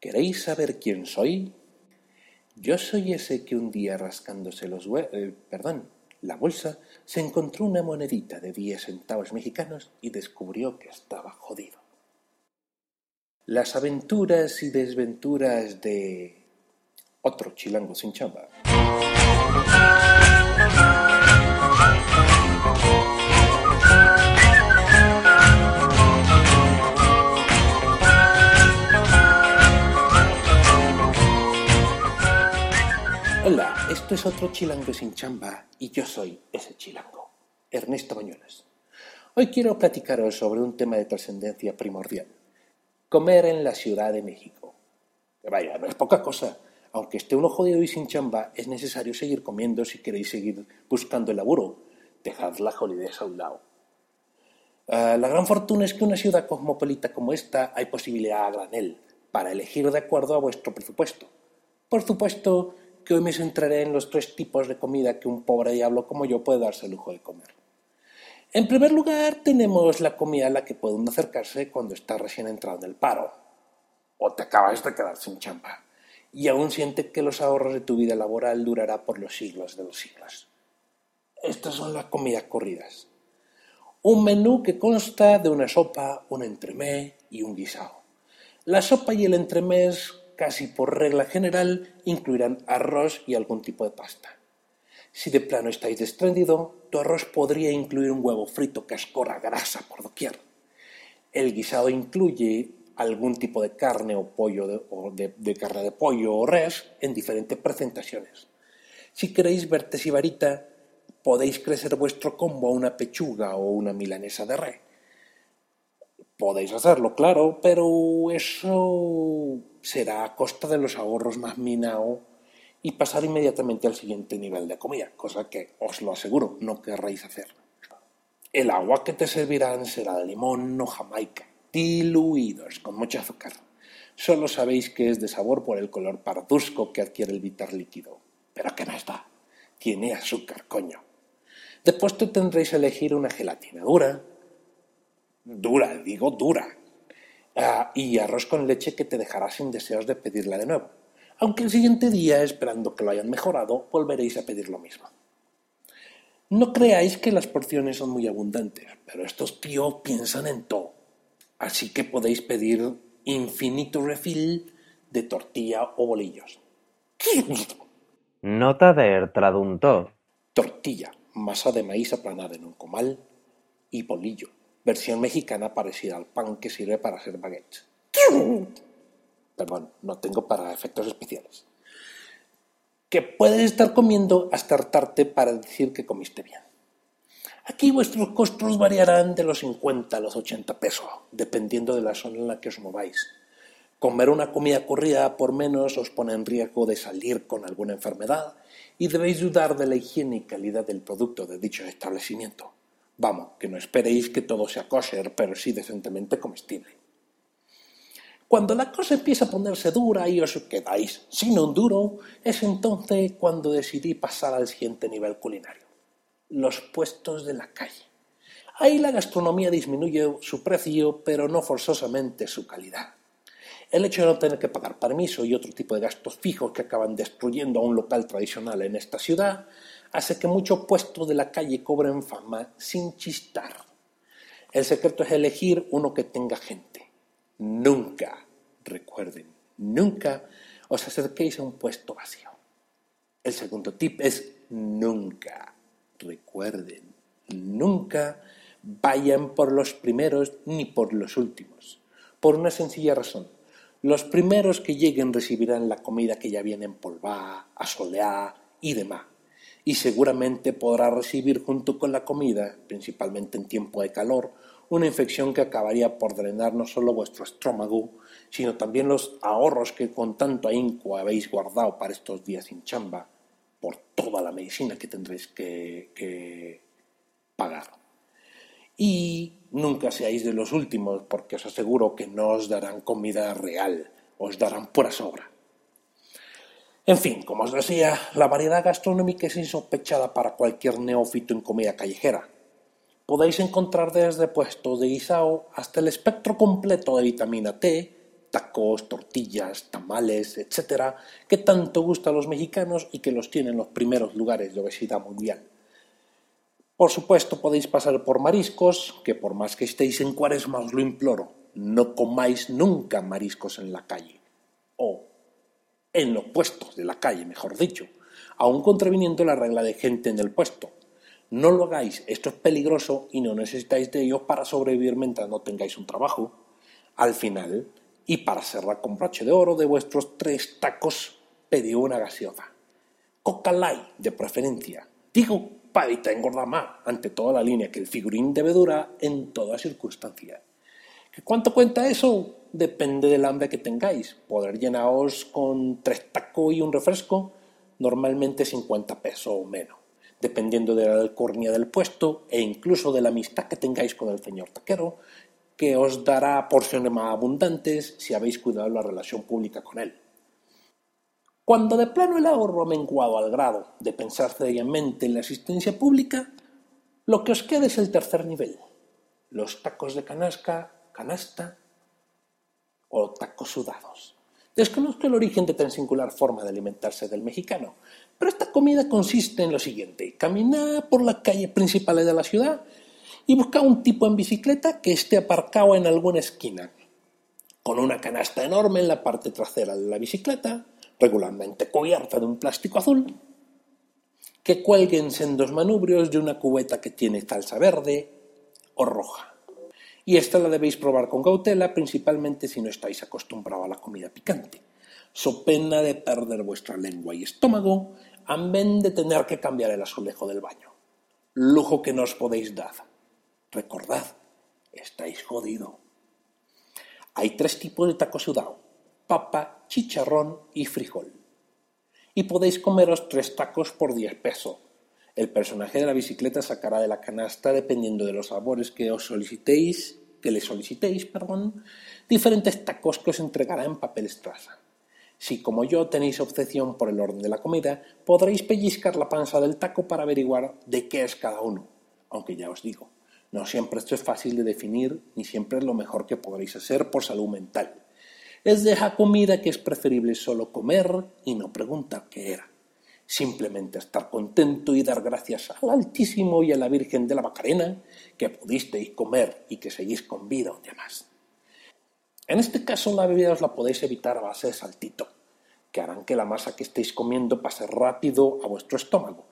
¿Queréis saber quién soy? Yo soy ese que un día rascándose los eh, perdón, la bolsa, se encontró una monedita de 10 centavos mexicanos y descubrió que estaba jodido. Las aventuras y desventuras de otro chilango sin chamba. Esto es otro chilango sin chamba y yo soy ese chilango, Ernesto Bañuelos. Hoy quiero platicaros sobre un tema de trascendencia primordial, comer en la Ciudad de México. Que vaya, no es poca cosa, aunque esté uno jodido y sin chamba, es necesario seguir comiendo si queréis seguir buscando el laburo. Dejad la jolidez a un lado. Uh, la gran fortuna es que una ciudad cosmopolita como esta hay posibilidad a granel para elegir de acuerdo a vuestro presupuesto. Por supuesto, que hoy me centraré en los tres tipos de comida que un pobre diablo como yo puede darse el lujo de comer. En primer lugar, tenemos la comida a la que puede uno acercarse cuando está recién entrado en el paro, o te acabas de quedar sin chamba, y aún siente que los ahorros de tu vida laboral durará por los siglos de los siglos. Estas son las comidas corridas. Un menú que consta de una sopa, un entremés y un guisado. La sopa y el entremés casi por regla general, incluirán arroz y algún tipo de pasta. Si de plano estáis desprendido, tu arroz podría incluir un huevo frito que escorra grasa por doquier. El guisado incluye algún tipo de carne o pollo de, o de, de carne de pollo o res en diferentes presentaciones. Si queréis verte sibarita, podéis crecer vuestro combo a una pechuga o una milanesa de res. Podéis hacerlo, claro, pero eso será a costa de los ahorros más minao y pasar inmediatamente al siguiente nivel de comida, cosa que os lo aseguro, no querréis hacer. El agua que te servirán será de limón o jamaica, diluidos con mucho azúcar. Solo sabéis que es de sabor por el color parduzco que adquiere el bitter líquido. Pero ¿qué más da? Tiene azúcar, coño. Después te tendréis que elegir una gelatina dura, dura, digo dura, uh, y arroz con leche que te dejará sin deseos de pedirla de nuevo. Aunque el siguiente día, esperando que lo hayan mejorado, volveréis a pedir lo mismo. No creáis que las porciones son muy abundantes, pero estos tíos piensan en todo. Así que podéis pedir infinito refill de tortilla o bolillos. Nota del traductor. Tortilla, masa de maíz aplanada en un comal y bolillo, versión mexicana parecida al pan que sirve para hacer baguettes. Perdón, no tengo para efectos especiales. Que puedes estar comiendo hasta hartarte para decir que comiste bien. Aquí vuestros costos variarán de los 50 a los 80 pesos, dependiendo de la zona en la que os mováis. Comer una comida corrida por menos os pone en riesgo de salir con alguna enfermedad y debéis dudar de la higiene y calidad del producto de dicho establecimiento. Vamos, que no esperéis que todo sea kosher, pero sí decentemente comestible. Cuando la cosa empieza a ponerse dura y os quedáis sin un duro, es entonces cuando decidí pasar al siguiente nivel culinario. Los puestos de la calle. Ahí la gastronomía disminuye su precio, pero no forzosamente su calidad. El hecho de no tener que pagar permiso y otro tipo de gastos fijos que acaban destruyendo a un local tradicional en esta ciudad hace que muchos puestos de la calle cobren fama sin chistar. El secreto es elegir uno que tenga gente. Nunca, recuerden, nunca os acerquéis a un puesto vacío. El segundo tip es nunca, recuerden, nunca vayan por los primeros ni por los últimos, por una sencilla razón. Los primeros que lleguen recibirán la comida que ya viene empolvada, asoleada y demás. Y seguramente podrá recibir junto con la comida, principalmente en tiempo de calor, una infección que acabaría por drenar no solo vuestro estómago, sino también los ahorros que con tanto ahínco habéis guardado para estos días sin chamba, por toda la medicina que tendréis que, pagar. Y nunca seáis de los últimos, porque os aseguro que no os darán comida real, os darán pura sobra. En fin, como os decía, la variedad gastronómica es insospechada para cualquier neófito en comida callejera. Podéis encontrar desde puestos de guisao hasta el espectro completo de vitamina T, tacos, tortillas, tamales, etcétera, que tanto gusta a los mexicanos y que los tienen los primeros lugares de obesidad mundial. Por supuesto, podéis pasar por mariscos, que por más que estéis en cuaresma os lo imploro, no comáis nunca mariscos en la calle. O en los puestos de la calle, mejor dicho, aun contraviniendo la regla de gente en el puesto. No lo hagáis, esto es peligroso y no necesitáis de ellos para sobrevivir mientras no tengáis un trabajo. Al final, y para cerrar con broche de oro de vuestros tres tacos, pedí una gaseosa. Coca Light, de preferencia. Digo, para evitar engordar más, ante toda la línea que el figurín debe durar en toda circunstancia. ¿Que ¿Cuánto cuenta eso? Depende del hambre que tengáis. Poder llenaros con tres tacos y un refresco, normalmente 50 pesos o menos, dependiendo de la alcornia del puesto e incluso de la amistad que tengáis con el señor taquero, que os dará porciones más abundantes si habéis cuidado la relación pública con él. Cuando de plano el ahorro ha menguado al grado de pensar seriamente en la asistencia pública, lo que os queda es el tercer nivel, los tacos de canasca, canasta o tacos sudados. Desconozco el origen de tan singular forma de alimentarse del mexicano, pero esta comida consiste en lo siguiente, caminar por las calles principales de la ciudad y buscar un tipo en bicicleta que esté aparcado en alguna esquina, con una canasta enorme en la parte trasera de la bicicleta, regularmente cubierta de un plástico azul, que cuelguen sendos manubrios de una cubeta que tiene salsa verde o roja. Y esta la debéis probar con cautela, principalmente si no estáis acostumbrados a la comida picante, so pena de perder vuestra lengua y estómago, amén de tener que cambiar el azulejo del baño. Lujo que no os podéis dar. Recordad, estáis jodido. Hay tres tipos de taco sudado papa, chicharrón y frijol. Y podéis comeros tres tacos por 10 pesos. El personaje de la bicicleta sacará de la canasta, dependiendo de los sabores que os solicitéis, que le solicitéis, perdón, diferentes tacos que os entregará en papel estraza. Si como yo tenéis obsesión por el orden de la comida, podréis pellizcar la panza del taco para averiguar de qué es cada uno. Aunque ya os digo, no siempre esto es fácil de definir, ni siempre es lo mejor que podréis hacer por salud mental es de comida que es preferible solo comer y no preguntar qué era. Simplemente estar contento y dar gracias al Altísimo y a la Virgen de la Macarena que pudisteis comer y que seguís con vida un día más. En este caso la bebida os la podéis evitar a base de saltito, que harán que la masa que estéis comiendo pase rápido a vuestro estómago.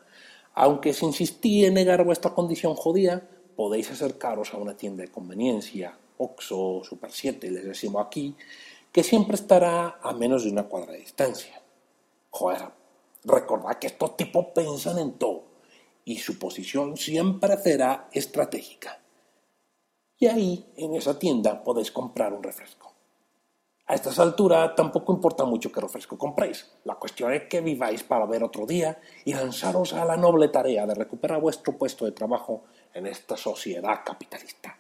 Aunque si insistí en negar vuestra condición jodida, podéis acercaros a una tienda de conveniencia, Oxo, Super 7, les decimos aquí, que siempre estará a menos de una cuadra de distancia. Joder, recordad que estos tipos piensan en todo y su posición siempre será estratégica. Y ahí, en esa tienda, podéis comprar un refresco. A estas alturas tampoco importa mucho qué refresco compréis. La cuestión es que viváis para ver otro día y lanzaros a la noble tarea de recuperar vuestro puesto de trabajo en esta sociedad capitalista.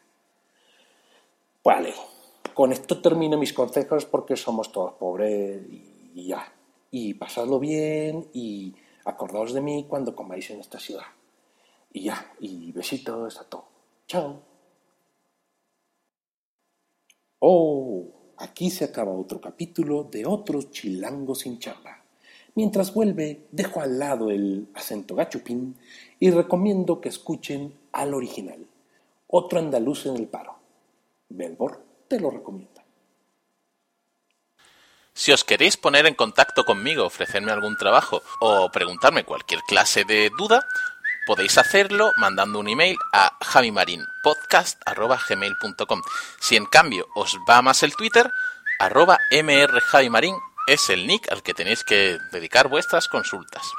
Vale, con esto termino mis consejos porque somos todos pobres y, ya. Y pasadlo bien y acordaos de mí cuando comáis en esta ciudad. Y ya, y besitos a todos. Chao. Oh, aquí se acaba otro capítulo de otro chilango sin chamba. Mientras vuelve, dejo al lado el acento gachupín y recomiendo que escuchen al original, otro andaluz en el paro. Belbor te lo recomiendo. Si os queréis poner en contacto conmigo, ofrecerme algún trabajo o preguntarme cualquier clase de duda, podéis hacerlo mandando un email a javimarinpodcast.gmail.com. Si en cambio os va más el Twitter, arroba es el nick al que tenéis que dedicar vuestras consultas.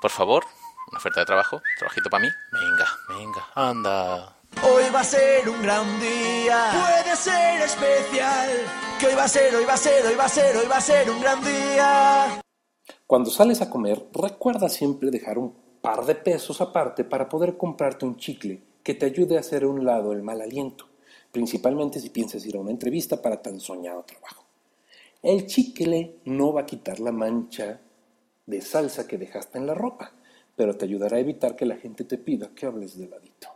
Por favor, una oferta de trabajo, trabajito para mí. Venga, venga, anda. Hoy va a ser un gran día, puede ser especial. Que hoy va a ser, hoy va a ser, hoy va a ser, hoy va a ser un gran día. Cuando sales a comer, recuerda siempre dejar un par de pesos aparte para poder comprarte un chicle que te ayude a hacer a un lado el mal aliento, principalmente si piensas ir a una entrevista para tan soñado trabajo. El chicle no va a quitar la mancha de salsa que dejaste en la ropa, pero te ayudará a evitar que la gente te pida que hables de ladito.